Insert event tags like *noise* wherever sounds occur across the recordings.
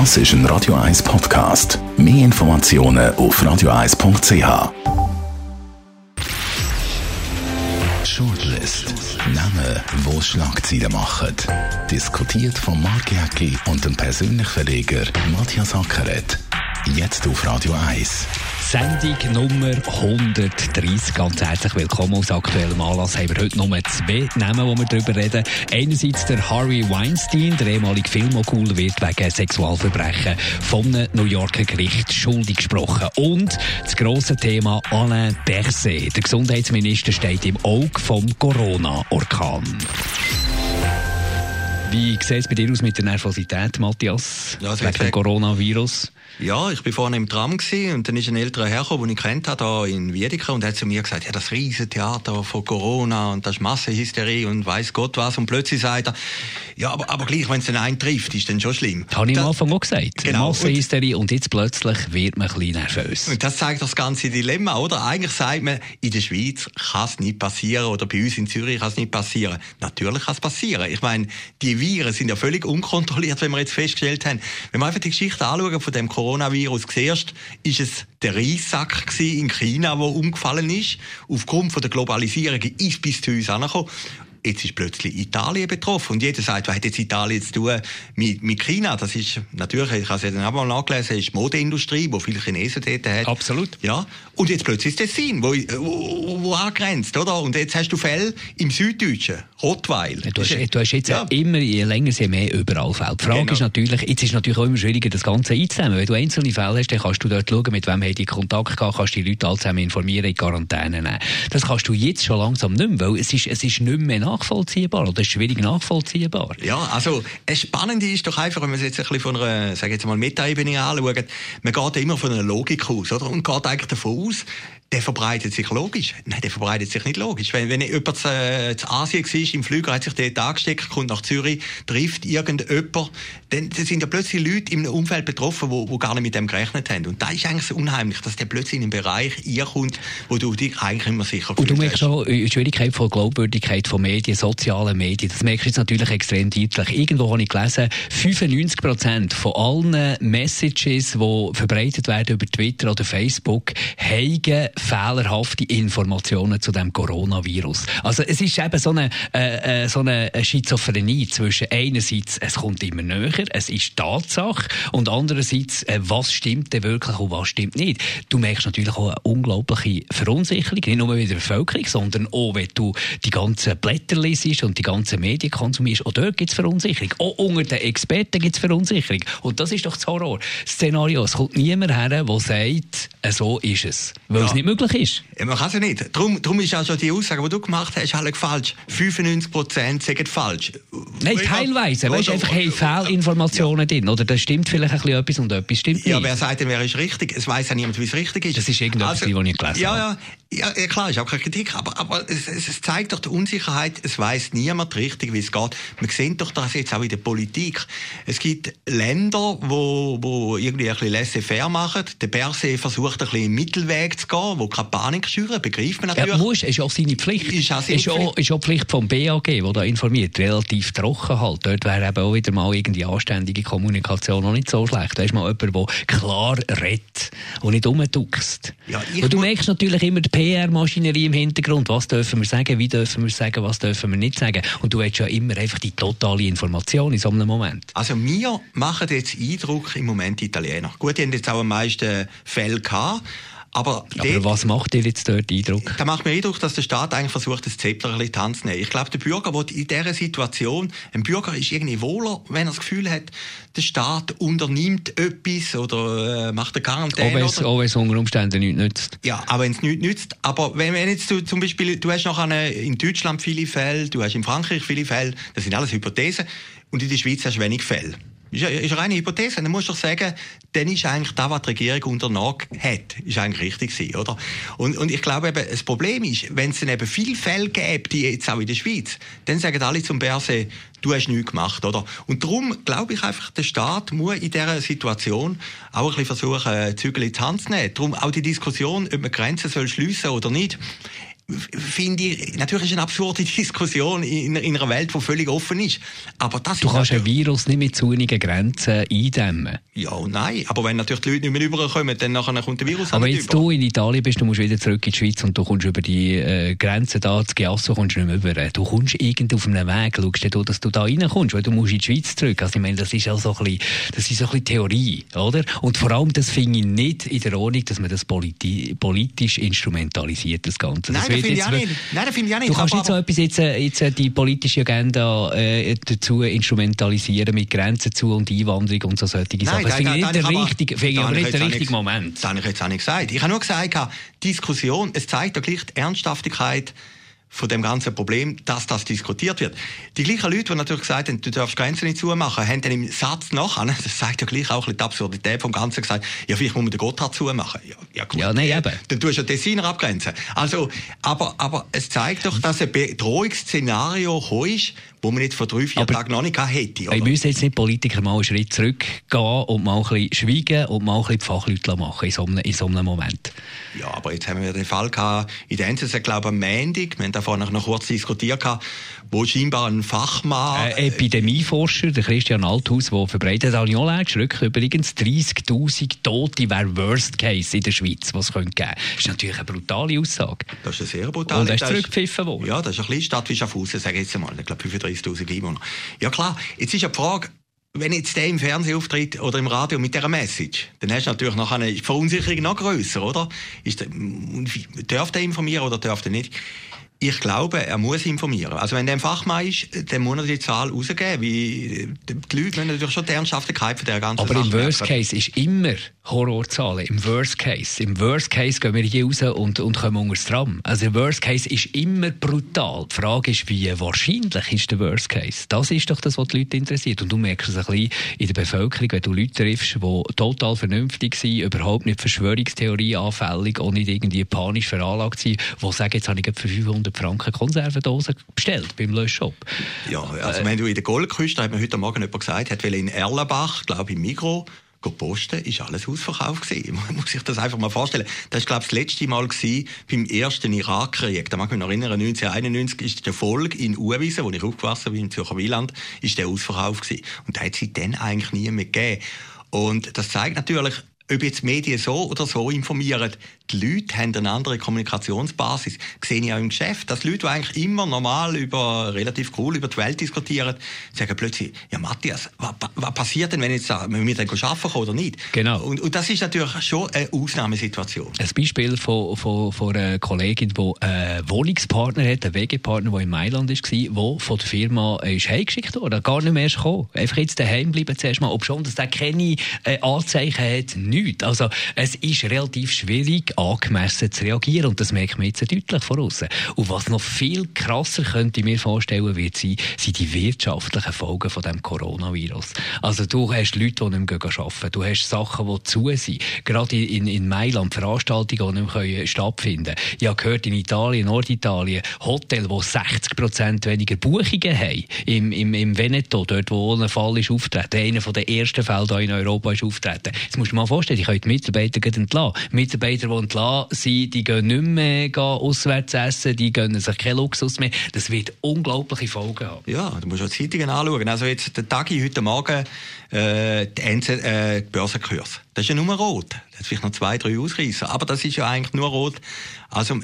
Das ist ein Radio 1 Podcast. Mehr Informationen auf radio1.ch. Shortlist. Namen, wo Schlagzeilen machen. Diskutiert von Mark Jäcki und dem persönlichen Verleger Matthias Ackeret. Jetzt auf Radio 1. Sendung Nummer 130. Ganz herzlich willkommen aus aktuellem Anlass. Haben wir heute nur zwei Namen, wo wir darüber reden. Einerseits der Harvey Weinstein, der ehemalige Filmmogul, wird wegen Sexualverbrechen vom New Yorker Gericht schuldig gesprochen. Und das grosse Thema Alain Berset. Der Gesundheitsminister steht im Auge vom Corona-Orkan. Wie sieht es bei dir aus mit der Nervosität, Matthias? Ja, wegen dem Coronavirus? Ja, ich bin vorne im Tram gewesen, und dann ist ein älterer Herr den ich kennt habe, da in Wiedeke und hat zu mir gesagt, ja, das Riesentheater von Corona und das ist Massenhysterie und weiß Gott was und plötzlich sagt er, ja, aber, aber gleich, wenn es den einen trifft, ist dann schon schlimm. Das habe ich am Anfang auch gesagt. Genau. Massenhysterie und jetzt plötzlich wird man ein bisschen nervös. Und das zeigt das ganze Dilemma, oder? Eigentlich sagt man, in der Schweiz kann es nicht passieren oder bei uns in Zürich kann es nicht passieren. Natürlich kann es passieren. Ich meine, die Viren sind ja völlig unkontrolliert, wenn wir jetzt festgestellt haben. Wenn wir einfach die Geschichte anschauen von dem Coronavirus, zuerst ist es der Reissack in China, der umgefallen ist. Aufgrund von der Globalisierung ist bis zu uns angekommen jetzt ist plötzlich Italien betroffen. Und jeder sagt, was hat jetzt Italien zu tun mit, mit China? Das ist natürlich, ich habe es ja dann auch mal nachgelesen, ist die Modeindustrie, wo viele Chinesen dort hat. Absolut. Ja. Und jetzt plötzlich ist Tessin, wo, wo, wo angrenzt, oder? Und jetzt hast du Fälle im Süddeutschen, Rottweil. Du hast, du hast jetzt ja. immer, je länger, je mehr überall Fälle. Die Frage genau. ist natürlich, jetzt ist natürlich auch immer schwieriger, das Ganze einzunehmen. Wenn du einzelne Fälle hast, dann kannst du dort schauen, mit wem haben die Kontakt gehabt, kannst die Leute alle zusammen informieren, in Quarantäne nehmen. Das kannst du jetzt schon langsam nicht mehr, weil es ist, es ist nicht mehr nach nachvollziehbar oder schwierig nachvollziehbar. Ja, also das Spannende ist doch einfach, wenn man es jetzt ein bisschen von einer, sage jetzt mal, Meta-Ebene anschaut, man geht immer von einer Logik aus, oder? Und geht eigentlich davon aus, der verbreitet sich logisch. Nein, der verbreitet sich nicht logisch. Wenn, wenn jemand zu, äh, zu Asien war, im Flüger, hat sich dort angesteckt, kommt nach Zürich, trifft irgendjemand, dann sind ja plötzlich Leute einem Umfeld betroffen, wo, wo gar nicht mit dem gerechnet haben. Und da ist eigentlich so unheimlich, dass der plötzlich in einen Bereich kommt, wo du dich eigentlich immer sicher fühlst. Und du merkst schon die Schwierigkeit von Glaubwürdigkeit von Medien, sozialen Medien. Das merkst du jetzt natürlich extrem deutlich. Irgendwo habe ich gelesen, 95 Prozent von allen Messages, die verbreitet werden über Twitter oder Facebook, haben fehlerhafte Informationen zu dem Coronavirus. Also es ist eben so eine, äh, äh, so eine Schizophrenie zwischen einerseits, es kommt immer näher, es ist Tatsache, und andererseits, äh, was stimmt denn wirklich und was stimmt nicht. Du merkst natürlich auch eine unglaubliche Verunsicherung, nicht nur in der Bevölkerung, sondern auch, wenn du die ganzen Blätter liest und die ganzen Medien konsumierst, auch dort gibt es Verunsicherung. Auch unter den Experten gibt es Verunsicherung. Und das ist doch das Horror-Szenario. Es kommt niemand her, der sagt, äh, so ist es. Weil ja. es nicht möglich ist. Ja, man kann es ja nicht. Darum, darum ist auch schon die Aussage, die du gemacht hast, alle falsch. 95 Prozent sagen falsch. Nein, teilweise. Weißt einfach hey, Fehlinformationen ja. drin. Oder da stimmt vielleicht ein bisschen etwas und etwas stimmt nicht. Ja, wer sagt denn, wer ist richtig? Es weiß ja niemand, wie es richtig ist. Das ist irgendetwas, also, was ich gelesen ja, habe. Ja, ja, klar, ist auch keine Kritik. Aber, aber es, es zeigt doch die Unsicherheit. Es weiß niemand richtig, wie es geht. Wir sehen doch das jetzt auch in der Politik. Es gibt Länder, wo, wo irgendwie ein bisschen laissez-faire machen. Der Berse versucht ein bisschen im Mittelweg zu gehen, wo keine Panik schüren, begreift man natürlich. Ja, muss, ist auch seine Pflicht. Ist auch seine ist Pflicht. Auch, ist auch Pflicht vom BAG, der da informiert, relativ trocken halt. Dort wäre eben auch wieder mal irgendwie anständige Kommunikation noch nicht so schlecht. Da ist mal jemand, der klar redet und nicht rumduckst. Ja, und du merkst natürlich immer die PR-Maschinerie im Hintergrund. Was dürfen wir sagen, wie dürfen wir sagen, was dürfen wir nicht sagen. Und du hast ja immer einfach die totale Information in so einem Moment. Also mir machen jetzt Eindruck im Moment Italiener. Gut, die haben jetzt auch am meisten Fälle gehabt. Aber, aber dort, was macht dir jetzt dort Eindruck? Da macht mir Eindruck, dass der Staat eigentlich versucht, das Zepter ein bisschen Tanz zu nehmen. Ich glaube, der Bürger will in dieser Situation, ein Bürger ist irgendwie wohler, wenn er das Gefühl hat, der Staat unternimmt etwas oder äh, macht eine Quarantäne. Auch wenn es unter Umständen nichts nützt. Ja, aber wenn es nichts nützt. Aber wenn, wenn jetzt du zum Beispiel, du hast noch eine, in Deutschland viele Fälle, du hast in Frankreich viele Fälle, das sind alles Hypothesen, und in der Schweiz hast du wenig Fälle. Ist, ist eine reine Hypothese. Dann musst du doch sagen, dann ist eigentlich das, was die Regierung unternommen hat, ist eigentlich richtig gewesen, oder? Und, und ich glaube eben, das Problem ist, wenn es dann eben viele Fälle gäbe, die jetzt auch in der Schweiz, dann sagen alle zum Berse, du hast nichts gemacht, oder? Und darum glaube ich einfach, der Staat muss in dieser Situation auch ein bisschen versuchen, Zügel in die Hand zu nehmen. Darum auch die Diskussion, ob man Grenzen soll schliessen oder nicht, finde ich, natürlich ist eine absurde *laughs* Diskussion in, in einer Welt, die völlig offen ist. Aber das du ist kannst ein Virus nicht mit zu Grenzen eindämmen. Ja und nein. Aber wenn natürlich die Leute nicht mehr rüberkommen, dann nachher kommt der Virus Aber jetzt über. du in Italien bist, du musst wieder zurück in die Schweiz und du kommst über die äh, Grenze da, zu Giasso kommst du nicht mehr rüber. Du kommst irgendwie auf einem Weg, schaust du, dass du da reinkommst, weil du musst in die Schweiz zurück. Also ich meine, das ist auch so ein bisschen, das ist so ein bisschen Theorie, oder? Und vor allem, das finde ich nicht in der Ordnung, dass man das politi politisch instrumentalisiert, das Ganze. Nein, das finde ich auch nicht. Nein, das finde ich auch nicht. Du kannst nicht so etwas jetzt, äh, jetzt äh, die politische Agenda äh, dazu instrumentalisieren mit Grenzen zu und Einwanderung und so solche Sachen. Das finde ich nicht der richtige, finde ich aber nicht der richtige Moment. Das habe ich jetzt auch nicht gesagt. Ich habe nur gesagt, Diskussion, es zeigt ja gleich die Ernsthaftigkeit von dem ganzen Problem, dass das diskutiert wird. Die gleichen Leute, die natürlich gesagt haben, du darfst Grenzen nicht zumachen, haben dann im Satz nachher, *laughs* das zeigt ja gleich auch die Absurdität vom Ganzen, gesagt, ja, vielleicht muss man den Gotthard zumachen. Ja, ja, gut. ja nein, eben. Dann tust du ja Designer abgrenzen. Also, aber, aber es zeigt doch, dass ein Bedrohungsszenario ist, wo man jetzt vor drei, vier Tagen noch nicht hätte. Oder? Wir müssen jetzt nicht Politiker mal einen Schritt zurückgehen und mal ein bisschen schweigen und mal ein bisschen die Fachleute machen in so einem, in so einem Moment. Ja, aber jetzt haben wir den Fall gehabt, in der NZZ, glaube ich, am Montag, wir haben davor noch kurz diskutiert, wo scheinbar ein Fachmann... Äh, Epidemieforscher, der Christian Althaus, der verbreitet auch geschrückt, übrigens 30'000 Tote wäre Worst Case in der Schweiz, was es geben könnte. Das ist natürlich eine brutale Aussage. Das ist eine sehr brutale Und er ist zurückgepfiffen worden. Ja, das ist ein bisschen Stadt wie Schaffhausen, sage ich jetzt einmal. Ich glaube, 35'000 Einwohner. Ja klar, jetzt ist ja die Frage, wenn jetzt der im Fernsehen auftritt oder im Radio mit dieser Message, dann hast du natürlich noch eine Verunsicherung noch grösser, oder? Ist der, darf der informieren oder darf der nicht? Ich glaube, er muss informieren. Also wenn der ein Fachmann ist, dann muss er die Zahl rausgeben. Wie, die Leute müssen natürlich schon die Ernsthaftigkeit von der ganzen Aber Sache im Worst merken. Case ist immer Horrorzahlen. Im Worst Case. Im Worst Case gehen wir hier raus und, und kommen unter das Tram. Also der Worst Case ist immer brutal. Die Frage ist, wie wahrscheinlich ist der Worst Case? Das ist doch das, was die Leute interessiert. Und du merkst es ein bisschen in der Bevölkerung, wenn du Leute triffst, die total vernünftig sind, überhaupt nicht Verschwörungstheorie anfällig und nicht irgendwie panisch veranlagt sind, die sagen, jetzt habe ich für 500 100 Franken Konservendose bestellt beim Löschshop. Ja, also wenn du in der Goldküste, hat mir heute Morgen jemand gesagt, hat in Erlenbach, glaube ich, im Mikro, posten, ist alles ausverkauft. Man *laughs* muss sich das einfach mal vorstellen. Das war, glaube ich, das letzte Mal gewesen, beim ersten Irakkrieg. Da mag ich mich noch erinnern, 1991 ist der Folge in Uwiesen, wo ich aufgewachsen bin, im Zürcher Wieland, ist der ausverkauft gewesen. Und da hat es dann eigentlich nie mehr gegeben. Und das zeigt natürlich, ob jetzt Medien so oder so informieren, die Leute haben eine andere Kommunikationsbasis. Das sehe ich auch im Geschäft, dass Leute, die eigentlich immer normal über, relativ cool über die Welt diskutieren, sagen plötzlich, ja Matthias, was, was passiert denn, wenn jetzt wenn wir dann arbeiten können oder nicht? Genau. Und, und, das ist natürlich schon eine Ausnahmesituation. Ein Beispiel von, von, von einer Kollegin, die einen Wohnungspartner hat, einen Wegepartner, der in Mailand war, der von der Firma ist heimgeschickt wurde, gar nicht mehr gekommen. Einfach jetzt daheim bleiben zuerst mal, ob schon, dass der keine äh, Anzeichen hat, nichts. Also es ist relativ schwierig, angemessen zu reagieren. Und das merkt man jetzt deutlich von außen. Und was noch viel krasser könnte ich mir vorstellen, wird sein, sind die wirtschaftlichen Folgen von dem Coronavirus. Also du hast Leute, die nicht mehr arbeiten. Du hast Sachen, die zu sind. Gerade in, in Mailand Veranstaltungen, die nicht mehr stattfinden können. Ich habe gehört, in Italien, Norditalien, Hotels, die 60 Prozent weniger Buchungen haben. Im, im, im Veneto, dort wo ein Fall ist auftreten. Einer der ersten Fälle hier in Europa ist auftreten. Jetzt musst du mal vorstellen, ich kann die Mitarbeiter entlassen. Mitarbeiter, die entlassen sind, die gehen nicht mehr auswärts essen, die gönnen sich keinen Luxus mehr. Das wird unglaubliche Folgen haben. Ja, du musst auch die Zeitungen anschauen. Also jetzt der Tagi heute Morgen, äh, die, NZ, äh, die Börsenkurs. Das ist ja nur rot. Das hat vielleicht noch zwei, drei Ausreißer. Aber das ist ja eigentlich nur rot. Also,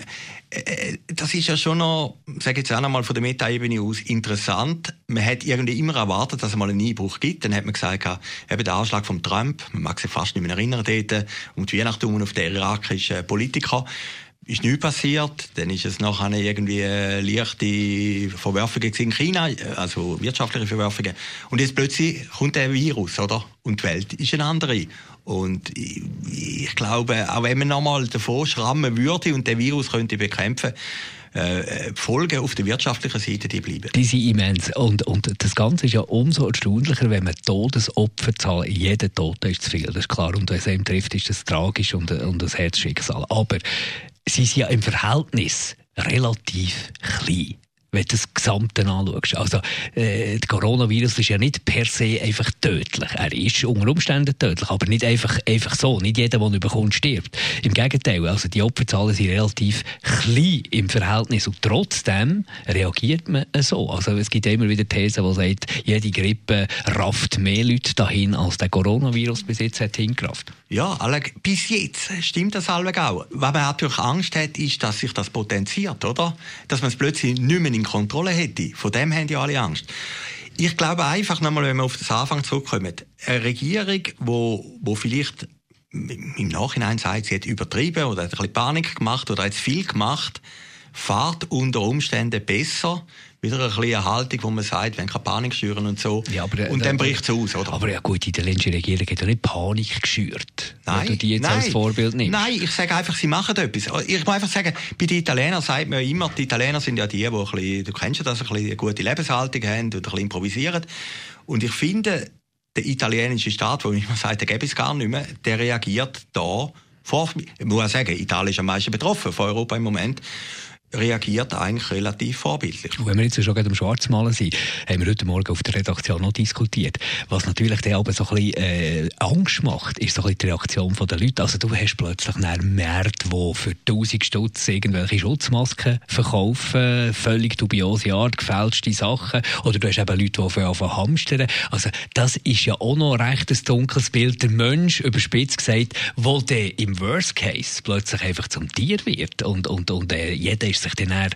das ist ja schon noch, sage jetzt auch noch mal von der Meta-Ebene aus, interessant. Man hat irgendwie immer erwartet, dass es mal einen Einbruch gibt. Dann hat man gesagt, eben der Anschlag von Trump, man mag sich fast nicht mehr erinnern, dort, um die Weihnachten auf den irakischen Politiker ist nichts passiert. Dann ist es nachher irgendwie leichte Verwerfungen in China, also wirtschaftliche Verwerfungen. Und jetzt plötzlich kommt der Virus, oder? Und die Welt ist eine andere. Und ich, ich glaube, auch wenn man nochmal davor schrammen würde und den Virus könnte bekämpfen, äh, die Folgen auf der wirtschaftlichen Seite die bleiben. Die sind immens. Und, und das Ganze ist ja umso erstaunlicher, wenn man Todesopferzahlen, jeder Tote ist zu viel, das ist klar. Und wenn es einem trifft, ist das tragisch und, und das Herzschicksal. Aber sie sind ja im Verhältnis relativ klein. Wenn du das Gesamte anschaust. Also, äh, der Coronavirus ist ja nicht per se einfach tödlich. Er ist unter Umständen tödlich, aber nicht einfach, einfach so. Nicht jeder, der ihn bekommt, stirbt. Im Gegenteil, also die Opferzahlen sind relativ klein im Verhältnis und trotzdem reagiert man so. Also es gibt immer wieder Thesen, die sagen, jede Grippe rafft mehr Leute dahin, als der Coronavirus bis jetzt hat hingerafft. Ja, alle, bis jetzt stimmt das auch. Was man natürlich Angst hat, ist, dass sich das potenziert, oder? Dass man es plötzlich nicht mehr in Kontrolle hätte. Von dem haben ja alle Angst. Ich glaube einfach nochmal, wenn wir auf das Anfang zurückkommen, eine Regierung, wo, wo vielleicht im Nachhinein sagt, sie hat übertrieben oder hat ein bisschen Panik gemacht oder hat viel gemacht, fahrt unter Umständen besser, wieder eine kleine Haltung, wo man sagt, wenn keine Panik schüren und so. Ja, aber, und dann bricht es aus, oder? Aber ja gut, die italienische Regierung hat ja nicht Panik geschürt. Nein, du die jetzt nein, als Vorbild nimmst. Nein, ich sage einfach, sie machen etwas. Ich muss einfach sagen, bei den Italienern sagt man ja immer, die Italiener sind ja die, die ein bisschen, du kennst ja das, ein bisschen eine gute Lebenshaltung haben und ein bisschen improvisieren. Und ich finde, der italienische Staat, wo immer sagt, der gäbe es gar nicht mehr, der reagiert da vor, ich muss auch sagen, Italien ist am meisten betroffen von Europa im Moment reagiert eigentlich relativ vorbildlich. Und wenn wir jetzt schon gerade am Schwarzmalen sind, haben wir heute Morgen auf der Redaktion noch diskutiert. Was natürlich dann aber so ein bisschen äh, Angst macht, ist so ein bisschen die Reaktion der Leute. Also du hast plötzlich einen Markt, der für 1000 Stutz irgendwelche Schutzmasken verkaufen, völlig dubiose Art, gefälschte Sachen. Oder du hast eben Leute, die anfangen hamstern. Also das ist ja auch noch recht ein dunkles Bild. Der Mensch, überspitzt gesagt, wo der im Worst Case plötzlich einfach zum Tier wird und, und, und äh, jeder ist sich dann er,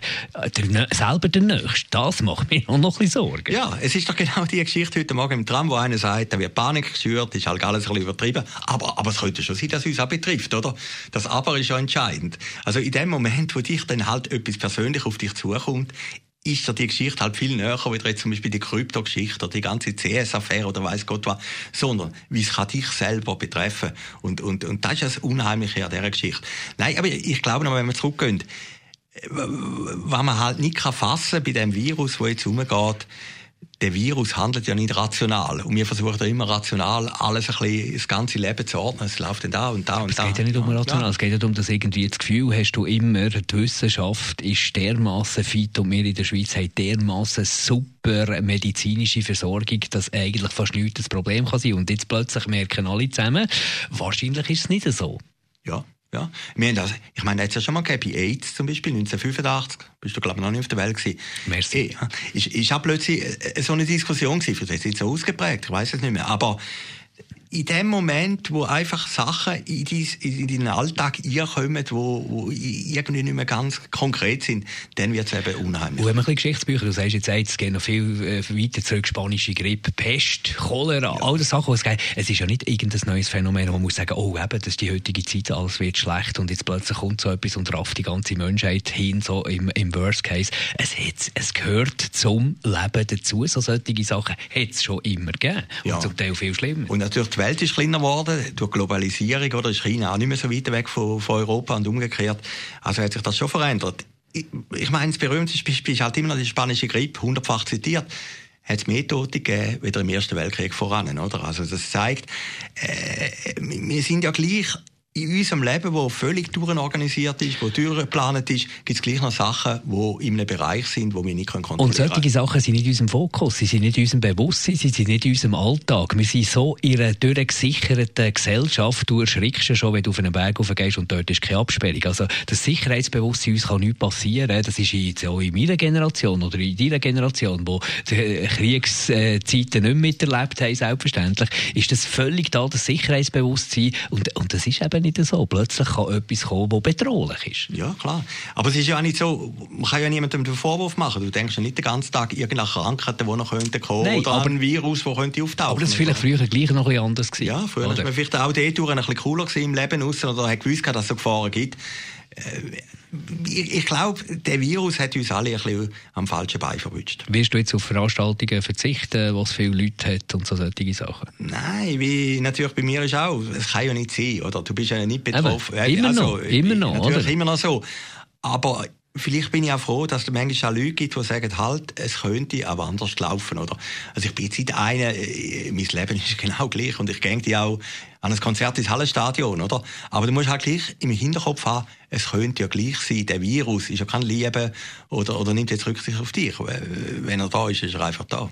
der, selber der Nächste. Das macht mir auch noch ein bisschen Sorgen. Ja, es ist doch genau die Geschichte heute Morgen im Tram, wo einer sagt, da wird Panik geschürt, ist halt alles ein bisschen übertrieben. Aber, aber es könnte schon sein, dass es uns auch betrifft, oder? Das Aber ist ja entscheidend. Also in dem Moment, wo dich dann halt etwas persönlich auf dich zukommt, ist ja die Geschichte halt viel näher, wie jetzt zum Beispiel die Krypto-Geschichte oder die ganze CS-Affäre oder weiß Gott was, sondern wie es kann dich selber betreffen. Und, und, und das ist das Unheimliche an dieser Geschichte. Nein, aber ich glaube noch, wenn wir zurückgehen, was man halt nicht fassen kann bei dem Virus, wo jetzt umgeht, der Virus handelt ja nicht rational. Und wir versuchen ja immer rational alles ein bisschen, das ganze Leben zu ordnen. Es läuft dann da und da und es da. Es geht ja nicht um rational, ja. es geht ja darum, dass irgendwie das Gefühl hast du immer, die Wissenschaft ist dermaßen fit und wir in der Schweiz haben dermaßen super medizinische Versorgung, dass eigentlich fast nichts das Problem kann sein. Und jetzt plötzlich merken alle zusammen, wahrscheinlich ist es nicht so. Ja, ja. Wir haben das, ich meine, jetzt ja schon mal gegeben, bei AIDS zum Beispiel, 1985, bist du glaube ich noch nicht auf der Welt gewesen. Merci. Ja, ist, ist auch plötzlich äh, so eine Diskussion gewesen, ist jetzt so ausgeprägt, ich weiß es nicht mehr, aber in dem Moment, wo einfach Sachen in, dies, in deinen Alltag kommen, wo, wo irgendwie nicht mehr ganz konkret sind, dann wird es eben unheimlich. Und wenn man ein Geschichtsbücher, du sagst jetzt, es geht noch viel äh, weiter zurück, spanische Grippe, Pest, Cholera, ja. all das Sachen, es geht. Es ist ja nicht irgendein neues Phänomen, wo man muss sagen, oh eben, das ist die heutige Zeit, alles wird schlecht und jetzt plötzlich kommt so etwas und rafft die ganze Menschheit hin, so im, im Worst Case. Es, hat, es gehört zum Leben dazu, so solche Sachen hat es schon immer gegeben. Und ja. zum Teil viel schlimmer. Und natürlich die Welt ist kleiner geworden, durch Globalisierung, oder ist China auch nicht mehr so weit weg von, von Europa und umgekehrt. Also hat sich das schon verändert. Ich, ich meine, das berühmteste Beispiel ist halt immer noch die spanische Grippe, hundertfach zitiert hat es mehr Tote gegeben, wie im Ersten Weltkrieg voran, oder? Also das zeigt, äh, wir sind ja gleich in unserem Leben, wo völlig durchorganisiert ist, wo durchgeplant ist, gibt es gleich noch Sachen, die in einem Bereich sind, wo wir nicht kontrollieren können. Und solche Sachen sind nicht in unserem Fokus, sie sind nicht in unserem Bewusstsein, sie sind nicht in unserem Alltag. Wir sind so in einer durchgesicherten Gesellschaft, du erschrickst schon, wenn du auf einen Berg gehst und dort ist keine Absperrung. Also das Sicherheitsbewusstsein, uns kann nichts passieren. Das ist jetzt auch in meiner Generation oder in deiner Generation, wo die Kriegszeiten nicht miterlebt haben, selbstverständlich, ist das völlig da, das Sicherheitsbewusstsein. Und, und das ist eben nicht so. Plötzlich kann etwas kommen, das bedrohlich ist. Ja, klar. Aber es ist ja auch nicht so, man kann ja niemandem den Vorwurf machen. Du denkst ja nicht den ganzen Tag irgendeine Krankheiten, die noch kommen Nein, oder aber, ein Virus, das könnte auftauchen. Aber das war vielleicht früher gleich noch ein anders gewesen. Ja, früher war man vielleicht auch dort ein bisschen cooler im Leben aussen oder hat gewusst, dass es so Gefahren gibt. Äh, ich glaube, der Virus hat uns alle ein bisschen am falschen Bein verwünscht. Wirst du jetzt auf Veranstaltungen verzichten, wo es viele Leute hat und so solche Sachen? Nein, wie natürlich bei mir ist auch, es kann ja nicht sein, oder? Du bist ja nicht betroffen. Eben, immer also, noch, immer noch, natürlich oder? immer noch so. Aber vielleicht bin ich auch froh, dass es manchmal auch Leute gibt, die sagen, halt, es könnte auch anders laufen, oder? Also ich bin jetzt nicht einer, äh, mein Leben *laughs* ist genau gleich und ich gehe auch an ein Konzert ins Hallenstadion, oder? Aber du musst halt gleich im Hinterkopf haben, es könnte ja gleich sein, der Virus ist ja kein Liebe oder, oder nimmt jetzt Rücksicht auf dich. Wenn er da ist, ist er einfach da.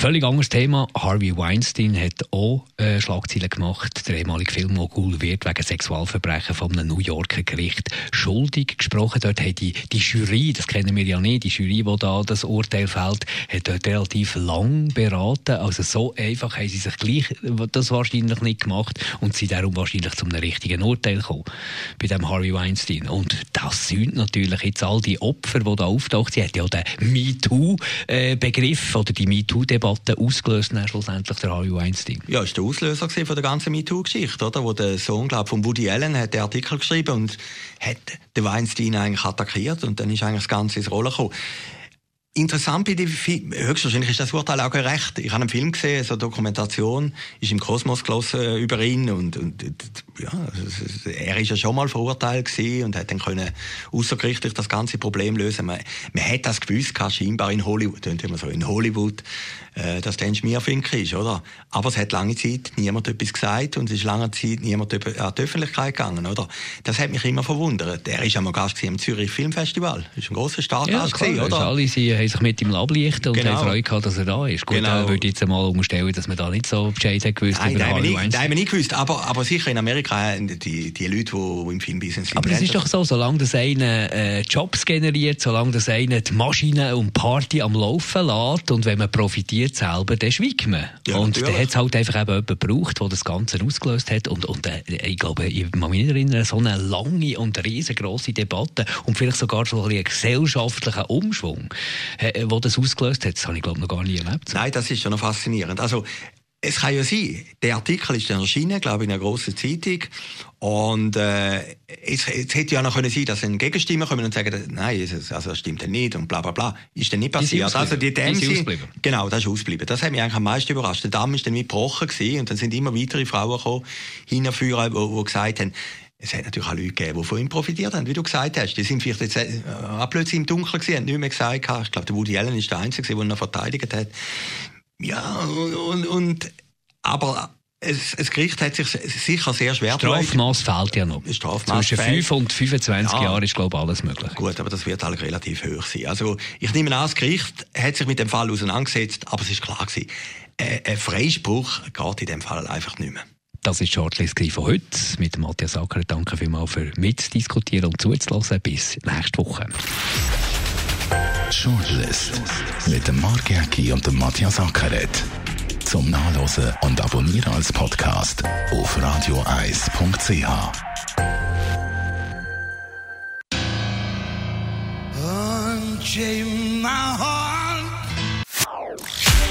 Völlig anderes Thema. Harvey Weinstein hat auch äh, Schlagzeilen gemacht. Der ehemalige Filmmogul wird wegen Sexualverbrechen einem New Yorker Gericht schuldig gesprochen. Dort hat die, die Jury, das kennen wir ja nicht, die Jury, die da das Urteil fällt, hat dort relativ lang beraten. Also so einfach haben sie sich gleich das wahrscheinlich nicht gemacht und sind darum wahrscheinlich zum richtigen Urteil gekommen bei dem Harvey Weinstein. Und das sind natürlich jetzt all die Opfer, die da auftauchen. Sie hat ja den MeToo-Begriff äh, oder die MeToo-Debatte Debatte ausgelöst schlussendlich der Harvey Weinstein? Ja, ist der Auslöser von der ganzen MeToo-Geschichte, oder? Wo der Sohn, glaube von Woody Allen hat den Artikel geschrieben und hat den Weinstein eigentlich attackiert und dann ist eigentlich das Ganze ins Rollen gekommen. Interessant bei dem Film, höchstwahrscheinlich ist das Urteil auch gerecht. Ich habe einen Film gesehen, so eine Dokumentation, ist im Kosmos gelesen äh, über ihn und, und ja, er ist ja schon mal verurteilt gewesen und hat dann können außergerichtlich das ganze Problem lösen. Man, man hat das gewusst, scheinbar in Hollywood, immer so in Hollywood, äh, dass der ein Schmierfink ist, oder? Aber es hat lange Zeit niemand etwas gesagt und es ist lange Zeit niemand an die Öffentlichkeit gegangen, oder? Das hat mich immer verwundert. Er ist einmal Gast am Zürich Filmfestival. Das ist ein grosser Startgast ja, oder? Alle sie haben sich mit ihm ablichten und genau. haben Freude gehabt, dass er da ist. Gut, genau. würde ich jetzt einmal umstellen, dass man da nicht so Bescheid hat gewusst Nein, über Harvey Weinstein. Nein, nicht gewusst. Aber, aber sicher in Amerika, die, die Leute, die im Filmbusiness sind. Aber es ist doch so, solange das eine äh, Jobs generiert, solange das eine die Maschine und Party am Laufen lässt und wenn man profitiert selber, dann schweigt man. Ja, und dann hat es halt einfach eben jemanden gebraucht, der das Ganze ausgelöst hat. Und, und äh, ich glaube, ich kann mich erinnern, so eine lange und riesengroße Debatte und vielleicht sogar so ein einen gesellschaftlichen Umschwung, äh, wo das ausgelöst hat, das habe ich glaube noch gar nie erlebt. Nein, das ist schon noch faszinierend. Also, es kann ja sein, der Artikel ist dann erschienen, glaube ich, in einer grossen Zeitung. Und äh, es, es hätte ja noch können sein, dass ein Gegenstimmen kommen und sagen, nein, es, also das stimmt nicht und bla bla bla. Ist dann nicht passiert. Also die Dämme Genau, das ist ausgeblieben. Das hat mich eigentlich am meisten überrascht. Der Damm ist dann mitgebrochen gewesen, und dann sind immer weitere Frauen gekommen, hinführen, die, die gesagt haben, es hat natürlich auch Leute gegeben, die von ihm profitiert haben, wie du gesagt hast. Die sind vielleicht jetzt äh, plötzlich im Dunkeln gewesen, haben nicht mehr gesagt. Ich glaube, der Woody Allen ist der Einzige, der ihn verteidigt hat. Ja, und, und aber es, das Gericht hat sich sicher sehr schwer Strafmaß fehlt ja noch. Strafmaß Zwischen 5 und 25 ja. Jahren ist, glaube ich, alles möglich. Gut, aber das wird halt relativ hoch sein. Also, ich nehme an, das Gericht hat sich mit dem Fall auseinandergesetzt, aber es ist klar gewesen, äh, ein Freispruch geht in dem Fall einfach nicht mehr. Das ist die Shortlist von heute mit Matthias Acker. Danke vielmals für mitzudiskutieren und zuzulassen. Bis nächste Woche. Shortlist mit dem Mark Jäcki und dem Matthias Ackeret. Zum Nachlesen und Abonnieren als Podcast auf radioeis.ch.